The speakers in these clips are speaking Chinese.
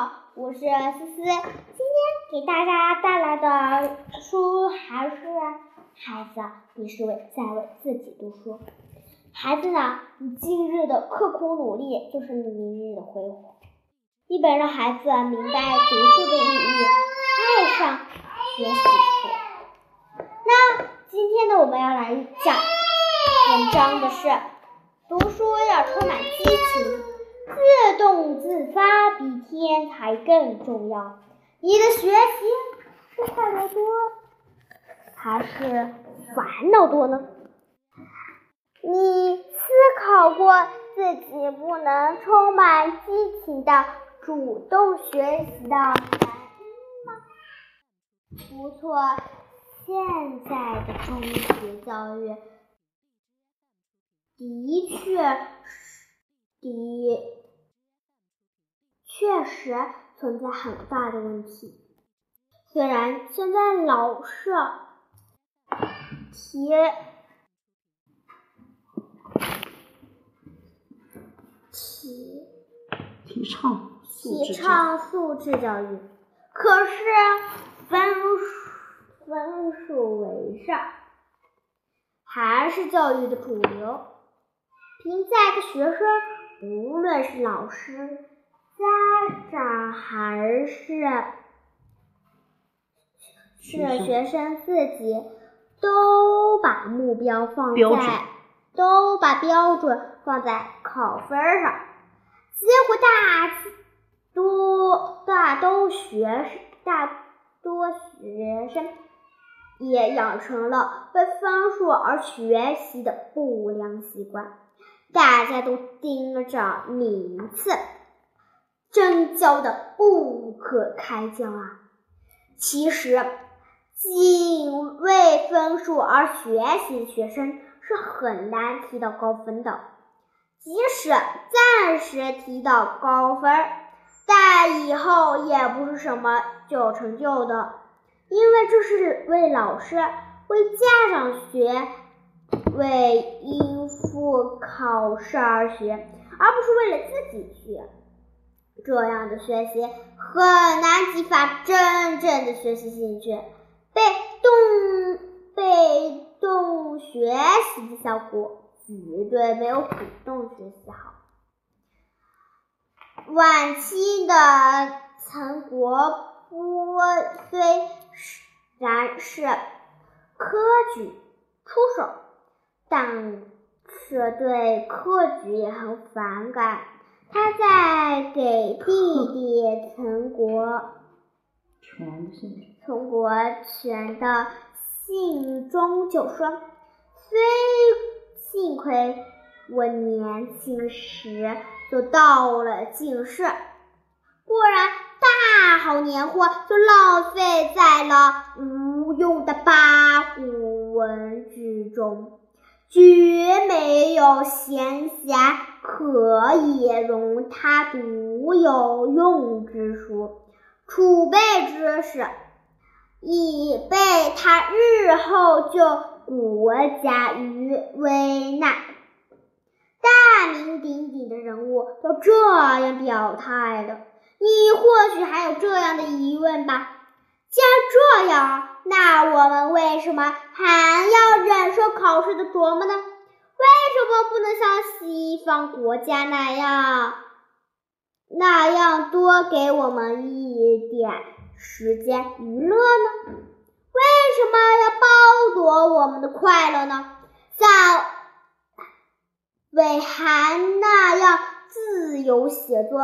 好，我是思思。今天给大家带来的书还是孩子，你是为在为自己读书。孩子呢，你今日的刻苦努力就是你明日的辉煌。一本让孩子明白读书的意义，爱上学习书。那今天呢，我们要来讲文章的是读书要充满激情。自动自发比天才更重要。你的学习是快乐多还是烦恼多呢？你思考过自己不能充满激情的主动学习的原因吗？不错，现在的中学教育的确是的。确实存在很大的问题。虽然现在老是提提提倡提倡素质教育，可是分数分数为上，还是教育的主流。评价一个学生，无论是老师。家长还是是学生自己，都把目标放在，都把标准放在考分上，结果大多大都学大多学生也养成了为分数而学习的不良习惯，大家都盯着名次。争教的不可开交啊！其实，仅为分数而学习的学生是很难提到高分的。即使暂时提到高分，但以后也不是什么有成就的，因为这是为老师、为家长学，为应付考试而学，而不是为了自己学。这样的学习很难激发真正的学习兴趣，被动被动学习的效果绝对没有主动学习好。晚期的曾国藩虽然是科举出手，但是对科举也很反感。他在给弟弟陈国陈国权的信中就说：“虽幸亏我年轻时就到了进士，不然大好年华就浪费在了无用的八股文之中，绝没有闲暇。”可以容他读有用之书，储备知识，以备他日后救国家于危难。大名鼎鼎的人物都这样表态了，你或许还有这样的疑问吧？既然这样，那我们为什么还要忍受考试的琢磨呢？为什么不能像西方国家那样，那样多给我们一点时间娱乐呢？为什么要剥夺我们的快乐呢？像韦寒那样自由写作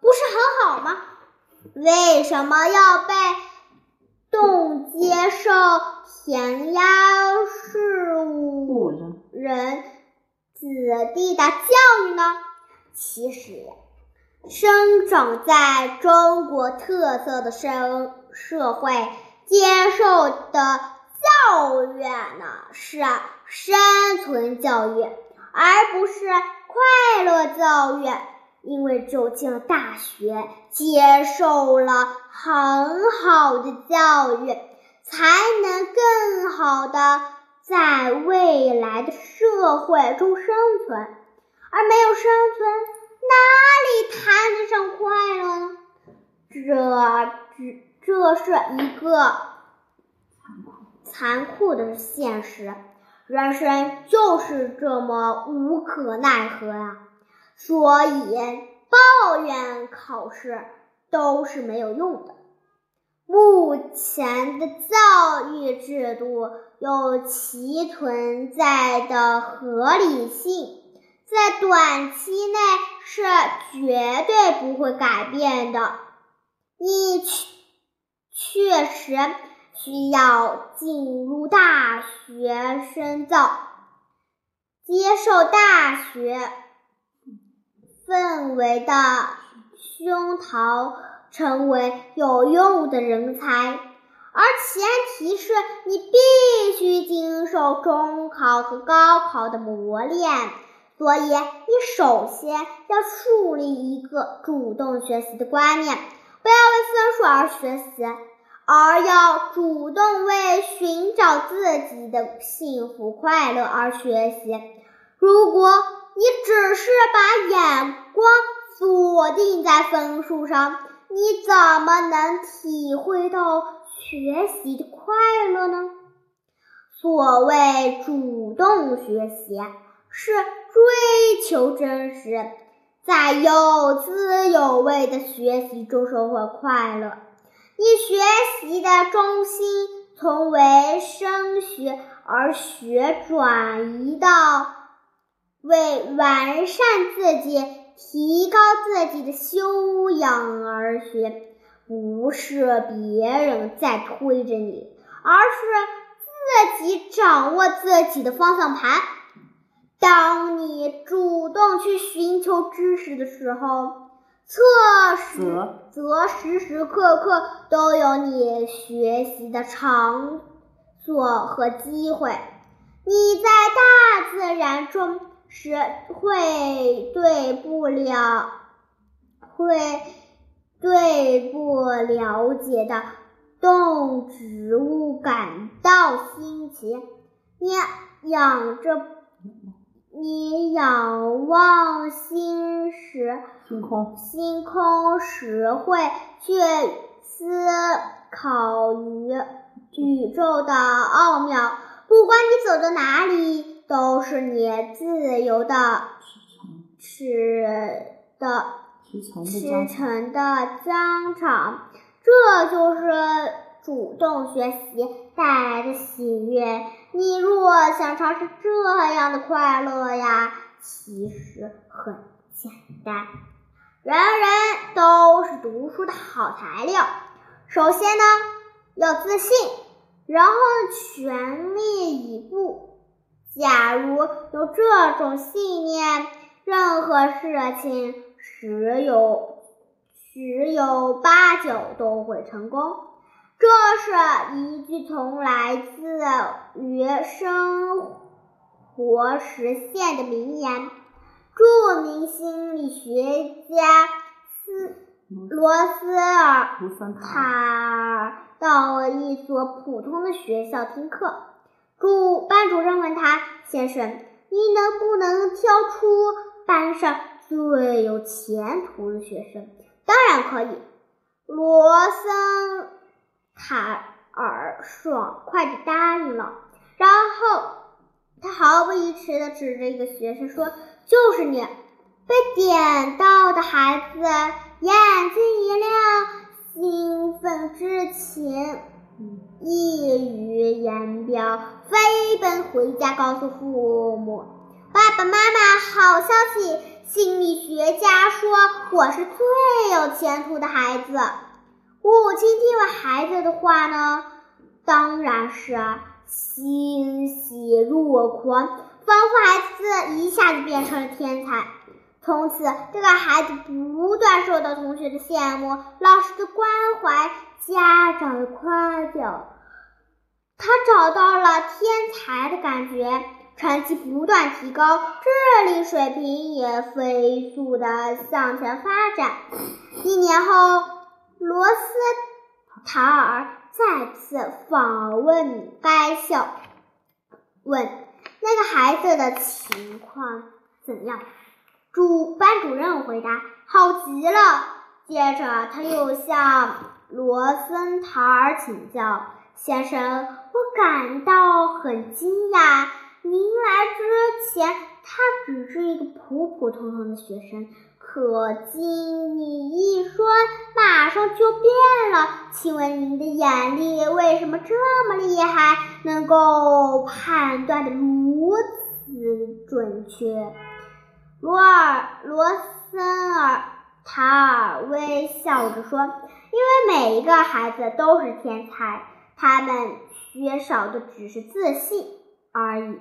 不是很好吗？为什么要被动接受填鸭事务人？子弟的教育呢？其实，生长在中国特色的生社会，接受的教育呢是生存教育，而不是快乐教育。因为只有进了大学，接受了很好的教育，才能更好的。在未来的社会中生存，而没有生存，哪里谈得上快乐呢？这只这是一个残酷。残酷的现实，人生就是这么无可奈何呀、所以抱怨考试都是没有用的。目前的教育制度有其存在的合理性，在短期内是绝对不会改变的。你确确实需要进入大学深造，接受大学氛围的熏陶，成为有用的人才。而前提是你必须经受中考和高考的磨练，所以你首先要树立一个主动学习的观念，不要为分数而学习。而要主动为寻找自己的幸福快乐而学习。如果你只是把眼光锁定在分数上，你怎么能体会到学习的快乐呢？所谓主动学习，是追求真实，在有滋有味的学习中收获快乐。你学习的中心从为升学而学转移到为完善自己、提高自己的修养而学，不是别人在推着你，而是自己掌握自己的方向盘。当你主动去寻求知识的时候，测试则则时时刻刻都有你学习的场所和机会。你在大自然中是会对不了，会对不了解的动植物感到新奇。你仰着，你仰望星时。星空，星空时会去思考于宇宙的奥妙。不管你走到哪里，都是你自由的驰的驰骋的驰疆场。骋的疆场。这就是主动学习带来的喜悦。你若想尝试这样的快乐呀，其实很简单。人人都是读书的好材料。首先呢，要自信，然后，全力以赴。假如有这种信念，任何事情十有十有八九都会成功。这是一句从来自于生活实现的名言。著名心理学家斯罗斯尔塔塔尔到了一所普通的学校听课，主班主任问他：“先生，你能不能挑出班上最有前途的学生？”“当然可以。”罗森塔尔爽快地答应了。然后他毫不迟疑地指着一个学生说：“就是你。”被点到的孩子眼睛一亮，兴奋之情溢于言表，飞奔回家告诉父母：“爸爸妈妈，好消息！心理学家说我是最有前途的孩子。”母亲听了孩子的话呢，当然是欣喜若狂，仿佛孩子一下子变成了天才。从此，这个孩子不断受到同学的羡慕、老师的关怀、家长的夸奖。他找到了天才的感觉，成绩不断提高，智力水平也飞速的向前发展。一年后，罗斯塔尔再次访问该校，问那个孩子的情况怎样。主班主任回答：“好极了，接着，他又向罗森塔尔请教：“先生，我感到很惊讶。您来之前，他只是一个普普通通的学生，可经你一说，马上就变了。请问您的眼力为什么这么厉害，能够判断的如此准确？”罗尔罗森尔塔尔微笑着说：“因为每一个孩子都是天才，他们缺少的只是自信而已。”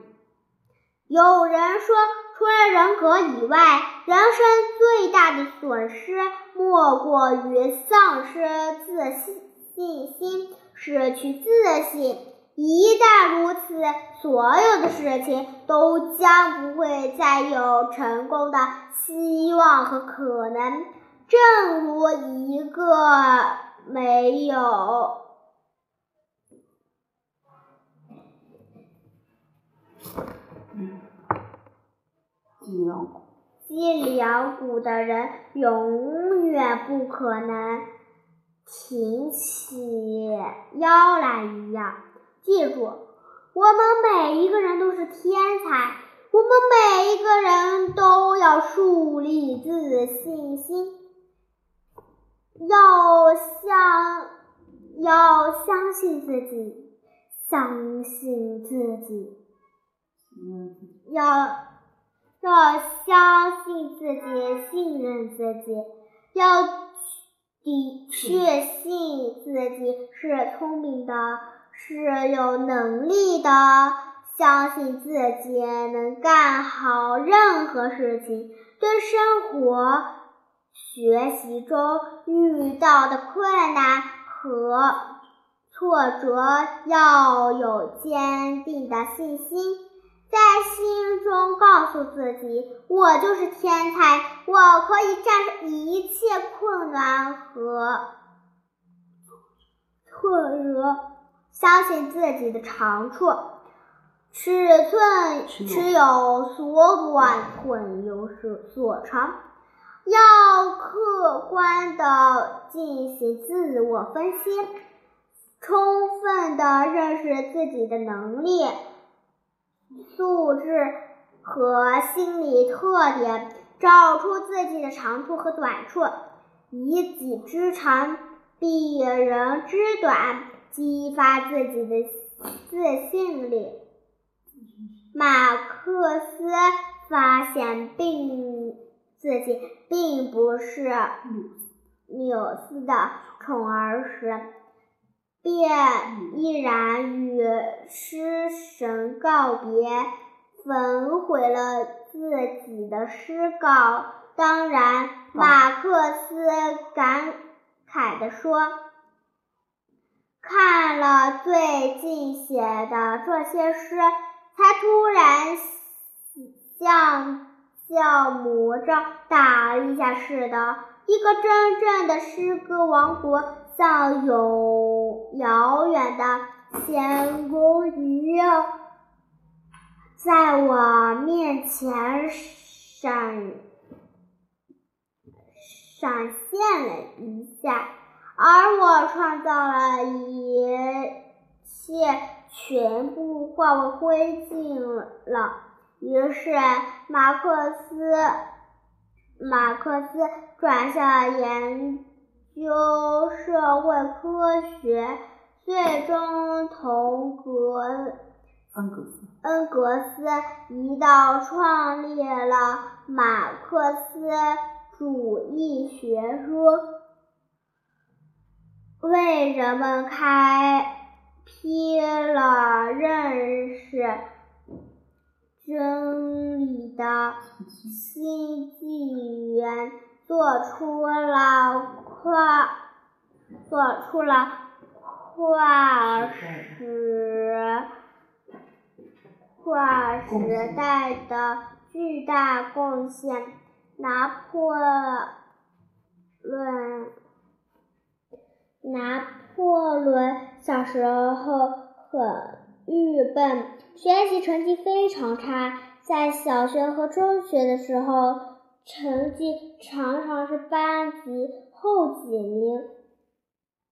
有人说，除了人格以外，人生最大的损失莫过于丧失自信信心，失去自信。一旦如此，所有的事情都将不会再有成功的希望和可能。正如一个没有。脊梁骨，脊梁骨的人永远不可能挺起腰来一样。记住，我们每一个人都是天才，我们每一个人都要树立自信心，要相要相信自己，相信自己，要。要相信自己，信任自己，要的确信自己是聪明的，是有能力的，相信自己能干好任何事情。对生活、学习中遇到的困难和挫折，要有坚定的信心。在心中告诉自己，我就是天才，我可以战胜一切困难和挫折。相信自己的长处，尺寸尺有所短，寸有所长。要客观的进行自我分析，充分的认识自己的能力。素质和心理特点，找出自己的长处和短处，以己之长，避人之短，激发自己的自信力。马克思发现并自己并不是纽斯的宠儿时。便毅然与诗神告别，焚毁了自己的诗稿。当然，马克思感慨地说：“看了最近写的这些诗，才突然像叫魔杖打一下似的，一个真正的诗歌王国。”像有遥远的天宫一样，在我面前闪闪现了一下，而我创造了一切，全部化为灰烬了。于是，马克思马克思转向研。究社会科学，最终同格恩格斯恩格斯一道创立了马克思主义学说，为人们开辟了认识真理的新纪元，做出了。跨做出了跨时跨时代的巨大贡献。拿破仑拿破仑小时候很郁闷，学习成绩非常差，在小学和中学的时候，成绩常常是班级。后几名，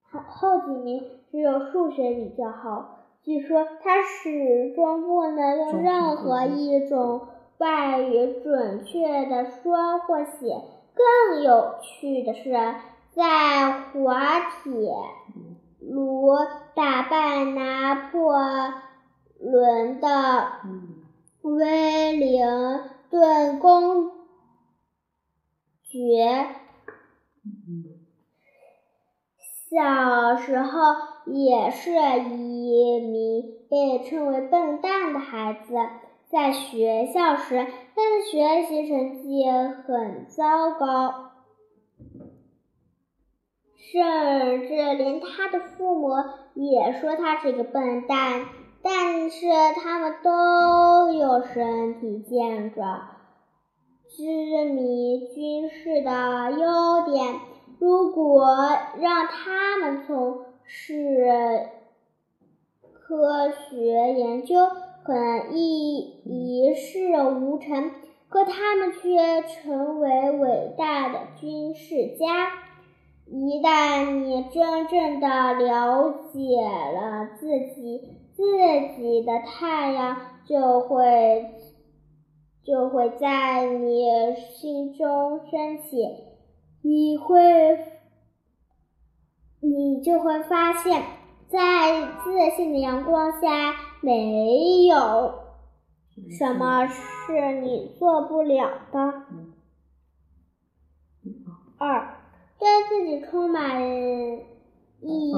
后几名只有数学比较好。据说他始终不能用任何一种外语准确的说或写。更有趣的是，在滑铁如打败拿破仑的威灵顿公爵，小时候也是一名被称为笨蛋的孩子。在学校时，他的学习成绩很糟糕，甚至连他的父母也说他是个笨蛋。但是他们都有身体健壮、知名军事的优点。如果让他们从事科学研究，可能一一事无成，可他们却成为伟大的军事家。一旦你真正的了解了自己，自己的太阳就会就会在你心中升起，你会你就会发现，在自信的阳光下。没有什么是你做不了的。二，对自己充满一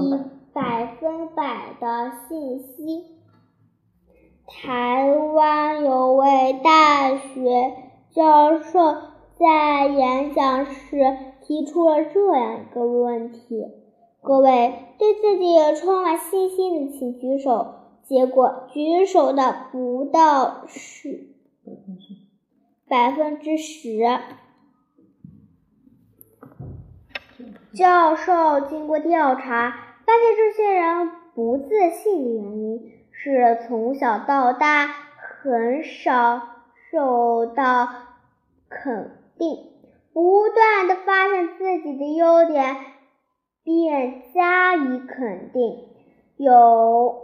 百分百的信心。台湾有位大学教授在演讲时提出了这样一个问题：各位对自己充满信心的，请举手。结果举手的不到十百分之十。教授经过调查，发现这些人不自信的原因是从小到大很少受到肯定，不断的发现自己的优点，便加以肯定，有。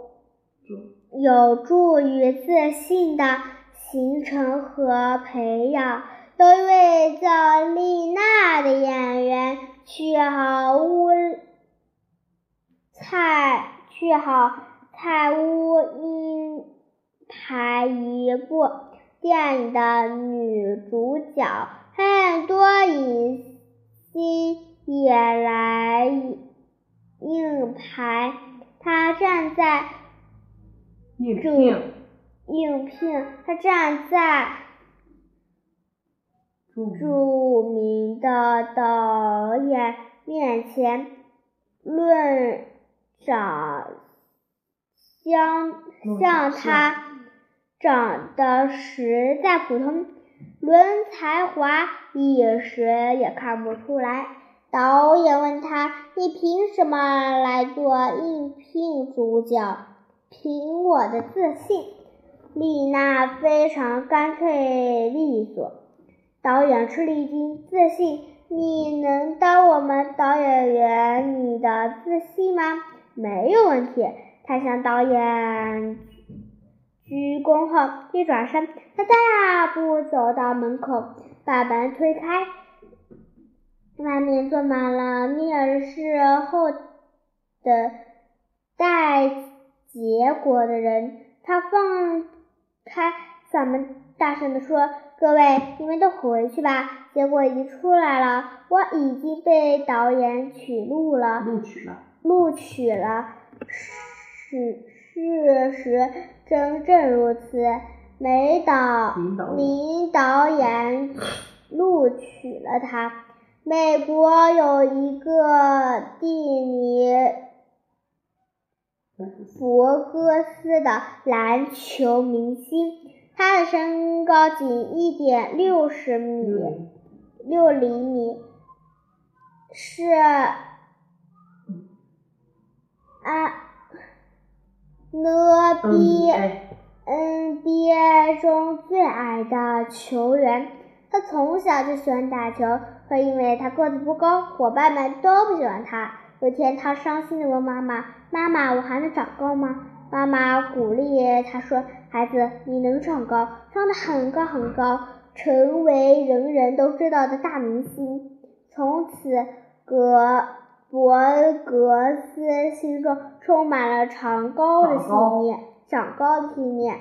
有助于自信的形成和培养。有一位叫丽娜的演员，去好屋蔡去好蔡乌英排一部电影的女主角，很多影星也来应排。她站在。应聘，应聘，他站在著名的导演面前，论长相，像他长得实在普通，论才华一时也看不出来。导演问他：“你凭什么来做应聘主角？”凭我的自信，丽娜非常干脆利索。导演吃了一惊，自信？你能当我们导演员？你的自信吗？没有问题。他向导演鞠躬后，一转身，他大步走到门口，把门推开，外面坐满了面试后的待。结果的人，他放开嗓门，大声地说：“各位，你们都回去吧。结果已经出来了，我已经被导演取录了，录取了，录取了。事事实真正如此，美导名导演录取了他。美国有一个地名。”博格斯的篮球明星，他的身高仅一点六十米六厘米，是 NBA 中最矮的球员。他从小就喜欢打球，可因为他个子不高，伙伴们都不喜欢他。有天，他伤心地问妈妈：“妈妈，我还能长高吗？”妈妈鼓励他说：“孩子，你能长高，长得很高很高，成为人人都知道的大明星。”从此，格伯格斯心中充满了长高的信念。长高的信念。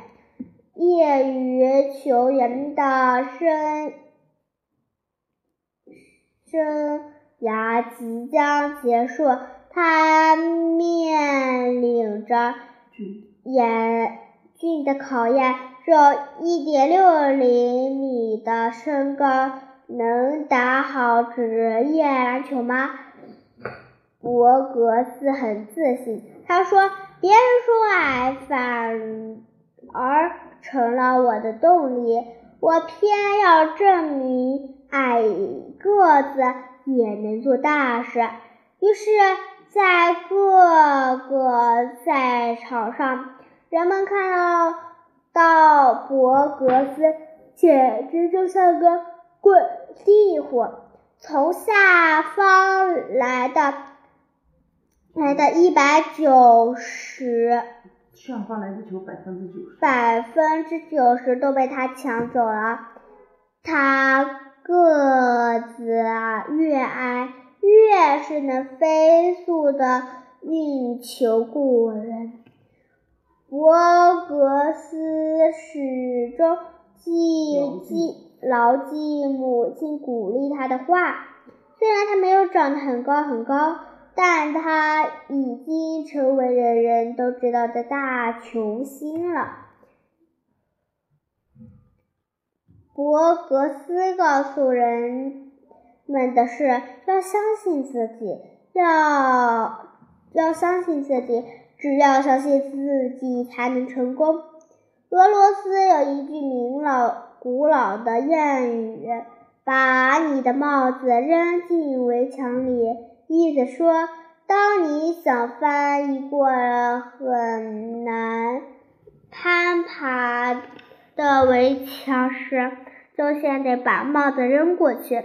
业余球员的生生涯即将结束，他面临着严峻的考验。只有一点六厘米的身高，能打好职业篮球吗？博格斯很自信，他说：“别人说矮，反而……”成了我的动力，我偏要证明矮个子也能做大事。于是，在各个赛场上，人们看到到博格斯，简直就像个滚地虎。从下方来的来的一百九十。下方来的球百分之九十，百分之九十都被他抢走了。他个子越矮，越是能飞速的运球过人。博格斯始终记记牢记母亲鼓励他的话，虽然他没有长得很高很高。但他已经成为人人都知道的大球星了。博格斯告诉人们的是：要相信自己，要要相信自己，只要相信自己才能成功。俄罗斯有一句名老古老的谚语：“把你的帽子扔进围墙里。”意思说，当你想翻一过很难攀爬的围墙时，就先得把帽子扔过去，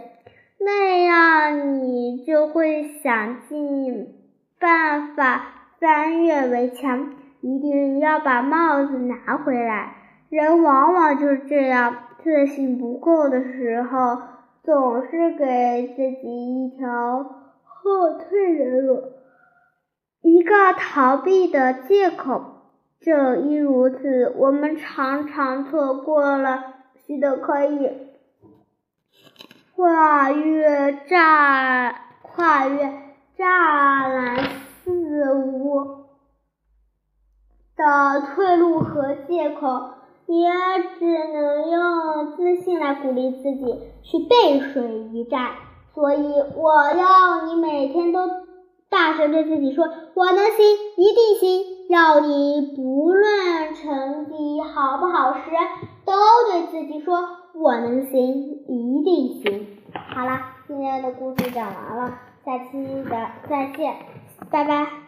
那样你就会想尽办法翻越围墙。一定要把帽子拿回来。人往往就是这样，自信不够的时候，总是给自己一条。后退的路，一个逃避的借口。正因如此，我们常常错过了许多可以跨越栅跨越栅栏四五的退路和借口，也只能用自信来鼓励自己去背水一战。所以，我要你每天都大声对自己说：“我能行，一定行。”要你不论成绩好不好时，都对自己说：“我能行，一定行。”好了，今天的故事讲完了，下期的再见，拜拜。